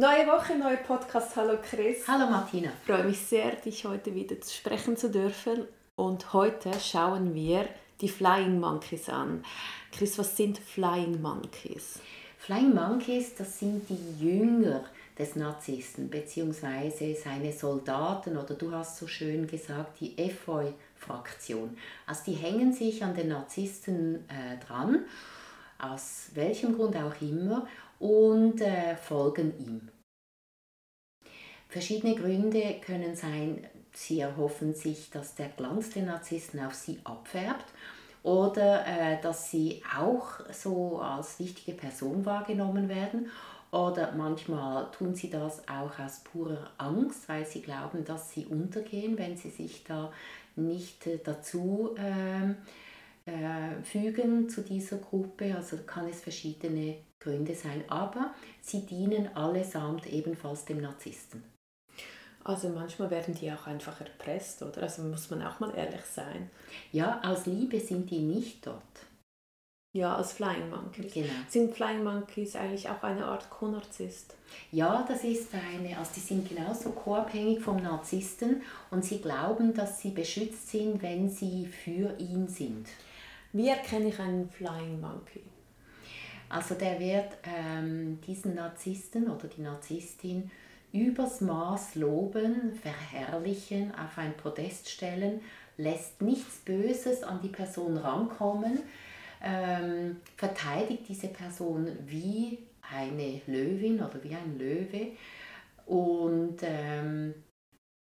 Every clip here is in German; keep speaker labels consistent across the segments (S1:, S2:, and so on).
S1: Neue Woche, neuer Podcast. Hallo Chris.
S2: Hallo Martina.
S1: Ich freue mich sehr, dich heute wieder zu sprechen zu dürfen. Und heute schauen wir die Flying Monkeys an. Chris, was sind Flying Monkeys?
S2: Flying Monkeys, das sind die Jünger des Narzissten, beziehungsweise seine Soldaten, oder du hast so schön gesagt, die Efeu-Fraktion. Also die hängen sich an den Narzissten äh, dran, aus welchem Grund auch immer, und äh, folgen ihm. Verschiedene Gründe können sein, sie erhoffen sich, dass der Glanz der Narzissten auf sie abfärbt oder äh, dass sie auch so als wichtige Person wahrgenommen werden. Oder manchmal tun sie das auch aus purer Angst, weil sie glauben, dass sie untergehen, wenn sie sich da nicht äh, dazu äh, äh, fügen zu dieser Gruppe. Also kann es verschiedene Gründe sein. Aber sie dienen allesamt ebenfalls dem Narzissten.
S1: Also manchmal werden die auch einfach erpresst, oder? Also muss man auch mal ehrlich sein.
S2: Ja, aus Liebe sind die nicht dort.
S1: Ja, als Flying Monkeys.
S2: Genau.
S1: Sind Flying Monkeys eigentlich auch eine Art Co-Narzisst?
S2: Ja, das ist eine, also die sind genauso co-abhängig vom Narzissten und sie glauben, dass sie beschützt sind, wenn sie für ihn sind.
S1: Wie erkenne ich einen Flying Monkey?
S2: Also der wird ähm, diesen Narzissten oder die Narzisstin übers Maß loben, verherrlichen, auf ein Podest stellen, lässt nichts Böses an die Person rankommen, ähm, verteidigt diese Person wie eine Löwin oder wie ein Löwe und ähm,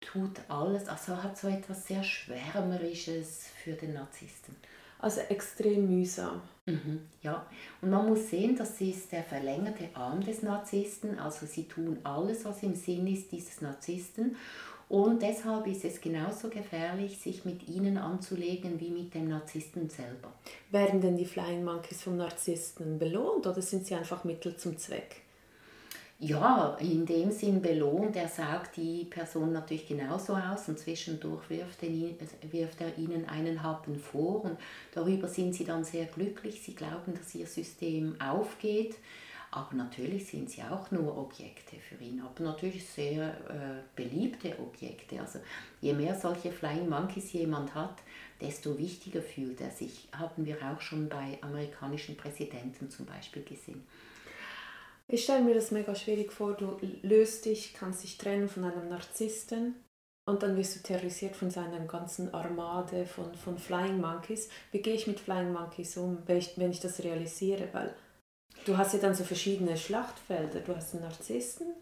S2: tut alles, also hat so etwas sehr Schwärmerisches für den Narzissten.
S1: Also extrem mühsam.
S2: Mhm, ja, und man muss sehen, das ist der verlängerte Arm des Narzissten. Also sie tun alles, was im Sinn ist dieses Narzissten. Und deshalb ist es genauso gefährlich, sich mit ihnen anzulegen wie mit dem Narzissten selber.
S1: Werden denn die Flying Monkeys vom Narzissten belohnt oder sind sie einfach Mittel zum Zweck?
S2: Ja, in dem Sinn belohnt. Er sagt die Person natürlich genauso aus und zwischendurch wirft er, wirft er ihnen einen Happen vor und darüber sind sie dann sehr glücklich. Sie glauben, dass ihr System aufgeht. Aber natürlich sind sie auch nur Objekte für ihn, aber natürlich sehr äh, beliebte Objekte. Also je mehr solche Flying Monkeys jemand hat, desto wichtiger fühlt er sich. Haben wir auch schon bei amerikanischen Präsidenten zum Beispiel gesehen.
S1: Ich stelle mir das mega schwierig vor. Du löst dich, kannst dich trennen von einem Narzissten und dann wirst du terrorisiert von seiner ganzen Armade von, von Flying Monkeys. Wie gehe ich mit Flying Monkeys um, wenn ich, wenn ich das realisiere? Weil du hast ja dann so verschiedene Schlachtfelder. Du hast einen Narzissten,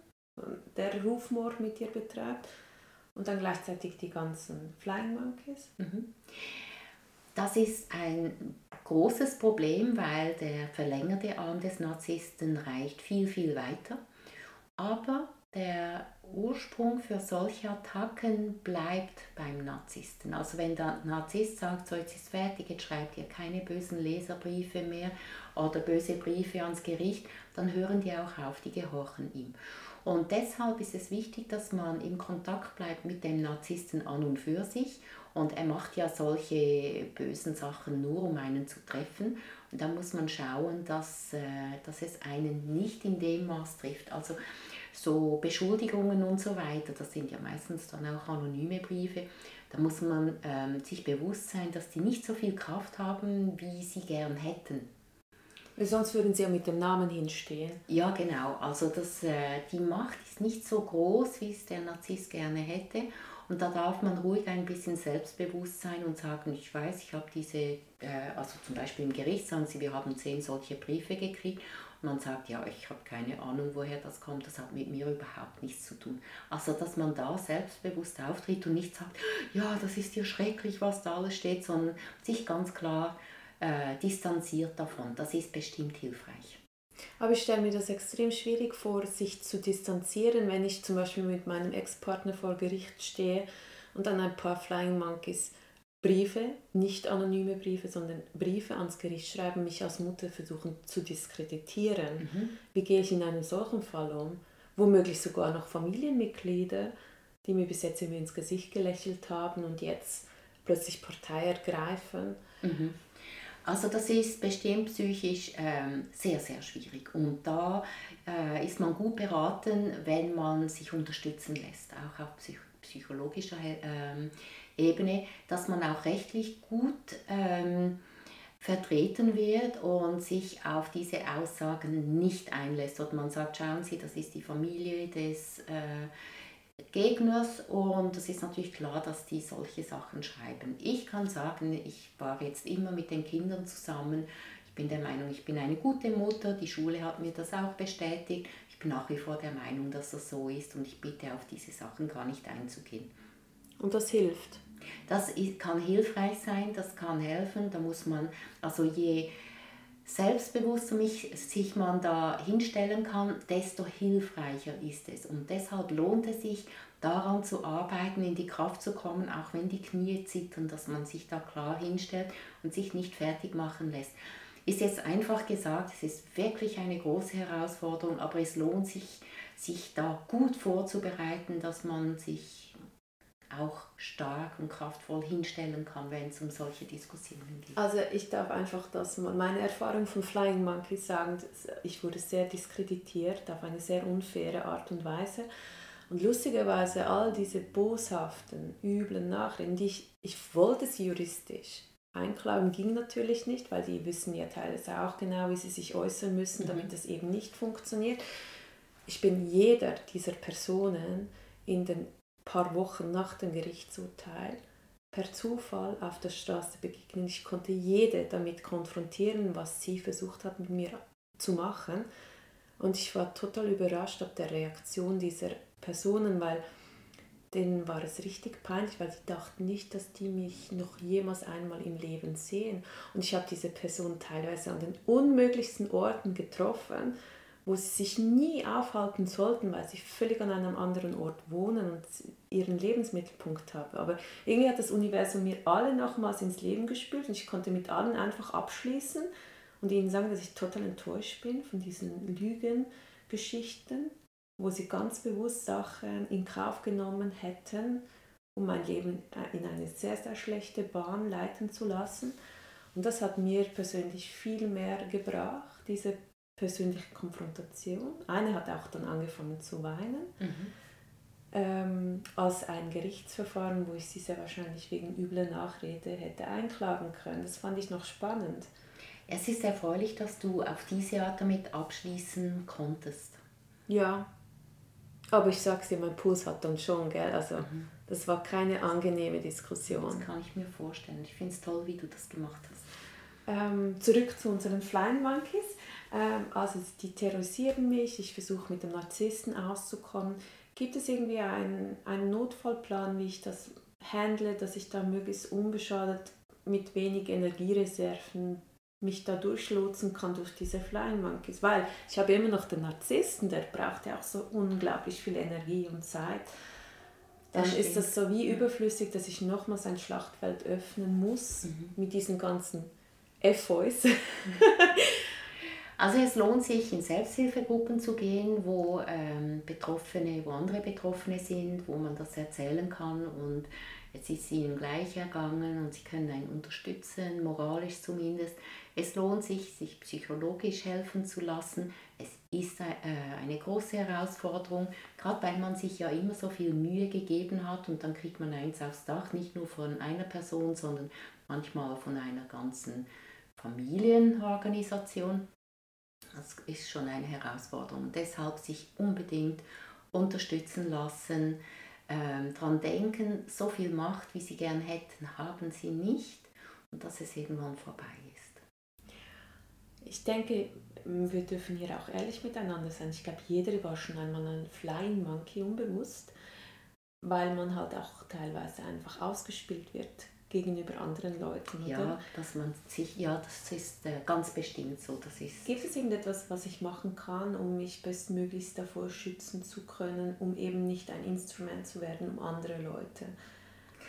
S1: der Rufmord mit dir betreibt und dann gleichzeitig die ganzen Flying Monkeys.
S2: Mhm. Das ist ein großes Problem, weil der verlängerte Arm des Narzissten reicht viel, viel weiter. Aber der Ursprung für solche Attacken bleibt beim Narzissten. Also wenn der Narzisst sagt, so jetzt ist fertig, jetzt schreibt ihr keine bösen Leserbriefe mehr oder böse Briefe ans Gericht, dann hören die auch auf, die gehorchen ihm. Und deshalb ist es wichtig, dass man im Kontakt bleibt mit dem Narzissten an und für sich. Und er macht ja solche bösen Sachen nur, um einen zu treffen. Und da muss man schauen, dass, äh, dass es einen nicht in dem Maß trifft. Also so Beschuldigungen und so weiter, das sind ja meistens dann auch anonyme Briefe. Da muss man ähm, sich bewusst sein, dass die nicht so viel Kraft haben, wie sie gern hätten.
S1: Sonst würden sie ja mit dem Namen hinstehen.
S2: Ja, genau. Also das, äh, die Macht ist nicht so groß, wie es der Narzisst gerne hätte. Und da darf man ruhig ein bisschen selbstbewusst sein und sagen, ich weiß, ich habe diese, äh, also zum Beispiel im Gericht sagen sie, wir haben zehn solche Briefe gekriegt. Und man sagt, ja, ich habe keine Ahnung, woher das kommt, das hat mit mir überhaupt nichts zu tun. Also, dass man da selbstbewusst auftritt und nicht sagt, ja, das ist ja schrecklich, was da alles steht, sondern sich ganz klar äh, distanziert davon. Das ist bestimmt hilfreich.
S1: Aber ich stelle mir das extrem schwierig vor, sich zu distanzieren, wenn ich zum Beispiel mit meinem Ex-Partner vor Gericht stehe und dann ein paar Flying Monkeys Briefe, nicht anonyme Briefe, sondern Briefe ans Gericht schreiben, mich als Mutter versuchen zu diskreditieren. Mhm. Wie gehe ich in einem solchen Fall um? Womöglich sogar noch Familienmitglieder, die mir bis jetzt immer ins Gesicht gelächelt haben und jetzt plötzlich Partei ergreifen.
S2: Mhm. Also das ist bestimmt psychisch ähm, sehr, sehr schwierig. Und da äh, ist man gut beraten, wenn man sich unterstützen lässt, auch auf psych psychologischer ähm, Ebene, dass man auch rechtlich gut ähm, vertreten wird und sich auf diese Aussagen nicht einlässt. Oder man sagt, schauen Sie, das ist die Familie des äh, Gegners und es ist natürlich klar, dass die solche Sachen schreiben. Ich kann sagen, ich war jetzt immer mit den Kindern zusammen. Ich bin der Meinung, ich bin eine gute Mutter. Die Schule hat mir das auch bestätigt. Ich bin nach wie vor der Meinung, dass das so ist und ich bitte auf diese Sachen gar nicht einzugehen.
S1: Und das hilft?
S2: Das kann hilfreich sein, das kann helfen. Da muss man, also je selbstbewusster mich, sich man da hinstellen kann, desto hilfreicher ist es. Und deshalb lohnt es sich, daran zu arbeiten, in die Kraft zu kommen, auch wenn die Knie zittern, dass man sich da klar hinstellt und sich nicht fertig machen lässt. Ist jetzt einfach gesagt, es ist wirklich eine große Herausforderung, aber es lohnt sich, sich da gut vorzubereiten, dass man sich auch stark und kraftvoll hinstellen kann, wenn es um solche Diskussionen geht.
S1: Also ich darf einfach das meine Erfahrung von Flying Monkeys sagen, ich wurde sehr diskreditiert auf eine sehr unfaire Art und Weise. Und lustigerweise all diese boshaften, üblen Nachrichten, die ich, ich wollte sie juristisch einklagen, ging natürlich nicht, weil die wissen ja teilweise auch genau, wie sie sich äußern müssen, damit mhm. das eben nicht funktioniert. Ich bin jeder dieser Personen in den paar Wochen nach dem Gerichtsurteil per Zufall auf der Straße begegnen. Ich konnte jede damit konfrontieren, was sie versucht hat mit mir zu machen. Und ich war total überrascht ab der Reaktion dieser Personen, weil denen war es richtig peinlich, weil sie dachten nicht, dass die mich noch jemals einmal im Leben sehen. Und ich habe diese Person teilweise an den unmöglichsten Orten getroffen wo sie sich nie aufhalten sollten, weil sie völlig an einem anderen Ort wohnen und ihren Lebensmittelpunkt haben. Aber irgendwie hat das Universum mir alle nochmals ins Leben gespült und ich konnte mit allen einfach abschließen und ihnen sagen, dass ich total enttäuscht bin von diesen Lügengeschichten, wo sie ganz bewusst Sachen in Kauf genommen hätten, um mein Leben in eine sehr, sehr schlechte Bahn leiten zu lassen. Und das hat mir persönlich viel mehr gebracht, diese persönliche Konfrontation. Eine hat auch dann angefangen zu weinen. Mhm. Ähm, als ein Gerichtsverfahren, wo ich sie sehr wahrscheinlich wegen übler Nachrede hätte einklagen können. Das fand ich noch spannend.
S2: Es ist erfreulich, dass du auf diese Art damit abschließen konntest.
S1: Ja, aber ich sag's dir, mein Puls hat dann schon, gell? Also mhm. das war keine angenehme Diskussion.
S2: Das kann ich mir vorstellen. Ich finde es toll, wie du das gemacht hast.
S1: Ähm, zurück zu unseren Flying Monkeys. Ähm, also die terrorisieren mich, ich versuche mit dem Narzissten auszukommen. Gibt es irgendwie einen, einen Notfallplan, wie ich das handle, dass ich da möglichst unbeschadet mit wenig Energiereserven mich da durchlotsen kann durch diese Flying Monkeys? Weil ich habe immer noch den Narzissten, der braucht ja auch so unglaublich viel Energie und Zeit. Dann das ist das so wie überflüssig, dass ich nochmals ein Schlachtfeld öffnen muss mhm. mit diesen ganzen Effois.
S2: Also es lohnt sich, in Selbsthilfegruppen zu gehen, wo ähm, Betroffene, wo andere Betroffene sind, wo man das erzählen kann und jetzt ist es ihnen gleich ergangen und sie können einen unterstützen, moralisch zumindest. Es lohnt sich, sich psychologisch helfen zu lassen. Es ist äh, eine große Herausforderung, gerade weil man sich ja immer so viel Mühe gegeben hat und dann kriegt man eins aufs Dach, nicht nur von einer Person, sondern manchmal von einer ganzen Familienorganisation. Das ist schon eine Herausforderung. Deshalb sich unbedingt unterstützen lassen, ähm, daran denken, so viel Macht, wie sie gern hätten, haben sie nicht und dass es irgendwann vorbei ist.
S1: Ich denke, wir dürfen hier auch ehrlich miteinander sein. Ich glaube, jeder war schon einmal ein Flying Monkey unbewusst, weil man halt auch teilweise einfach ausgespielt wird gegenüber anderen Leuten,
S2: oder? Ja, dass man sich, ja, das ist äh, ganz bestimmt so. Das ist
S1: Gibt es irgendetwas, was ich machen kann, um mich bestmöglichst davor schützen zu können, um eben nicht ein Instrument zu werden, um andere Leute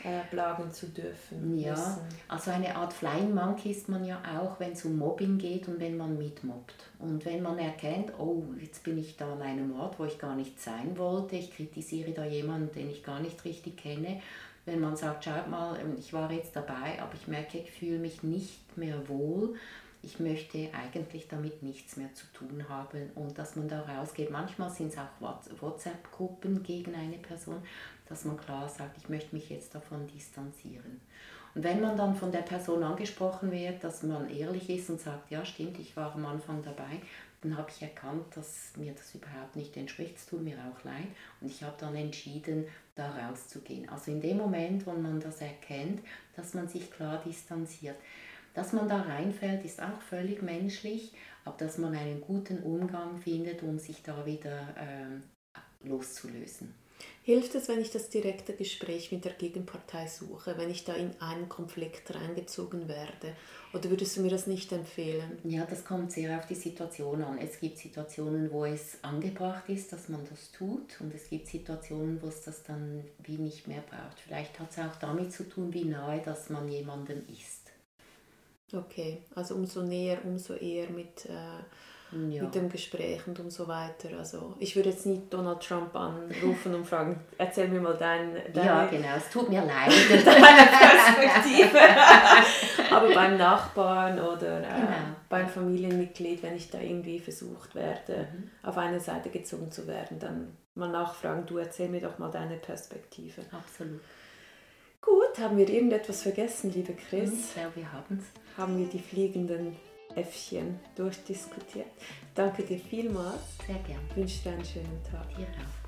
S1: äh, plagen zu dürfen.
S2: Ja, müssen. also eine Art Flying Monkey ist man ja auch, wenn es um Mobbing geht und wenn man mitmobbt. Und wenn man erkennt, oh, jetzt bin ich da an einem Ort, wo ich gar nicht sein wollte, ich kritisiere da jemanden, den ich gar nicht richtig kenne, wenn man sagt, schaut mal, ähm, ich war jetzt dabei, aber ich merke, ich fühle mich nicht mehr wohl, ich möchte eigentlich damit nichts mehr zu tun haben und dass man da rausgeht. Manchmal sind es auch WhatsApp-Gruppen gegen eine Person, dass man klar sagt, ich möchte mich jetzt davon distanzieren. Und wenn man dann von der Person angesprochen wird, dass man ehrlich ist und sagt, ja stimmt, ich war am Anfang dabei, dann habe ich erkannt, dass mir das überhaupt nicht entspricht, es tut mir auch leid und ich habe dann entschieden, da rauszugehen. Also in dem Moment, wo man das erkennt, dass man sich klar distanziert. Dass man da reinfällt, ist auch völlig menschlich, aber dass man einen guten Umgang findet, um sich da wieder äh, loszulösen.
S1: Hilft es, wenn ich das direkte Gespräch mit der Gegenpartei suche, wenn ich da in einen Konflikt reingezogen werde? Oder würdest du mir das nicht empfehlen?
S2: Ja, das kommt sehr auf die Situation an. Es gibt Situationen, wo es angebracht ist, dass man das tut und es gibt Situationen, wo es das dann wie nicht mehr braucht. Vielleicht hat es auch damit zu tun, wie nahe dass man jemandem ist.
S1: Okay, also umso näher, umso eher mit, äh, ja. mit dem Gespräch und umso weiter. Also ich würde jetzt nicht Donald Trump anrufen und fragen, erzähl mir mal dein,
S2: deine... Ja, genau, es tut mir leid.
S1: deine Perspektive. Aber beim Nachbarn oder äh, genau. beim Familienmitglied, wenn ich da irgendwie versucht werde, mhm. auf eine Seite gezogen zu werden, dann mal nachfragen, du erzähl mir doch mal deine Perspektive.
S2: Absolut.
S1: Gut, haben wir irgendetwas vergessen, liebe Chris?
S2: Ich glaube, wir haben es.
S1: Haben wir die fliegenden Äffchen durchdiskutiert. Danke dir vielmals.
S2: Sehr gern.
S1: Ich wünsche dir einen schönen Tag.
S2: Dir auch.